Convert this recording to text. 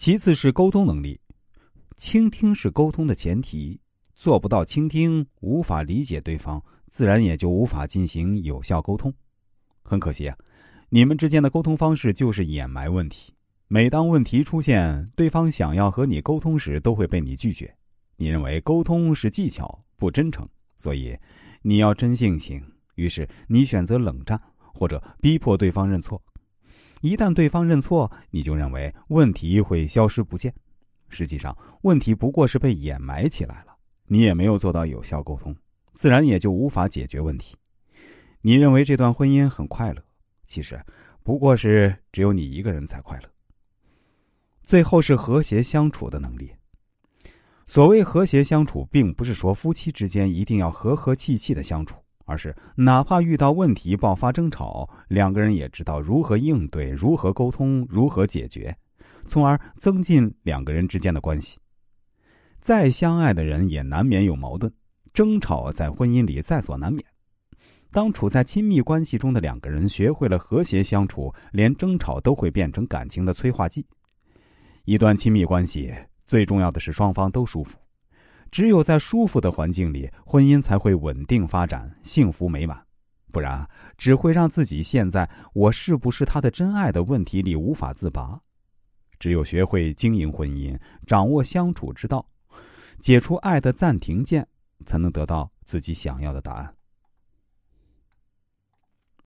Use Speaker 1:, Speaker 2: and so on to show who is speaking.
Speaker 1: 其次是沟通能力，倾听是沟通的前提。做不到倾听，无法理解对方，自然也就无法进行有效沟通。很可惜啊，你们之间的沟通方式就是掩埋问题。每当问题出现，对方想要和你沟通时，都会被你拒绝。你认为沟通是技巧，不真诚，所以你要真性情。于是你选择冷战，或者逼迫对方认错。一旦对方认错，你就认为问题会消失不见。实际上，问题不过是被掩埋起来了。你也没有做到有效沟通，自然也就无法解决问题。你认为这段婚姻很快乐，其实不过是只有你一个人才快乐。最后是和谐相处的能力。所谓和谐相处，并不是说夫妻之间一定要和和气气的相处，而是哪怕遇到问题爆发争吵，两个人也知道如何应对、如何沟通、如何解决，从而增进两个人之间的关系。再相爱的人也难免有矛盾，争吵在婚姻里在所难免。当处在亲密关系中的两个人学会了和谐相处，连争吵都会变成感情的催化剂。一段亲密关系最重要的是双方都舒服，只有在舒服的环境里，婚姻才会稳定发展、幸福美满。不然，只会让自己陷在“我是不是他的真爱”的问题里无法自拔。只有学会经营婚姻，掌握相处之道。解除爱的暂停键，才能得到自己想要的答案。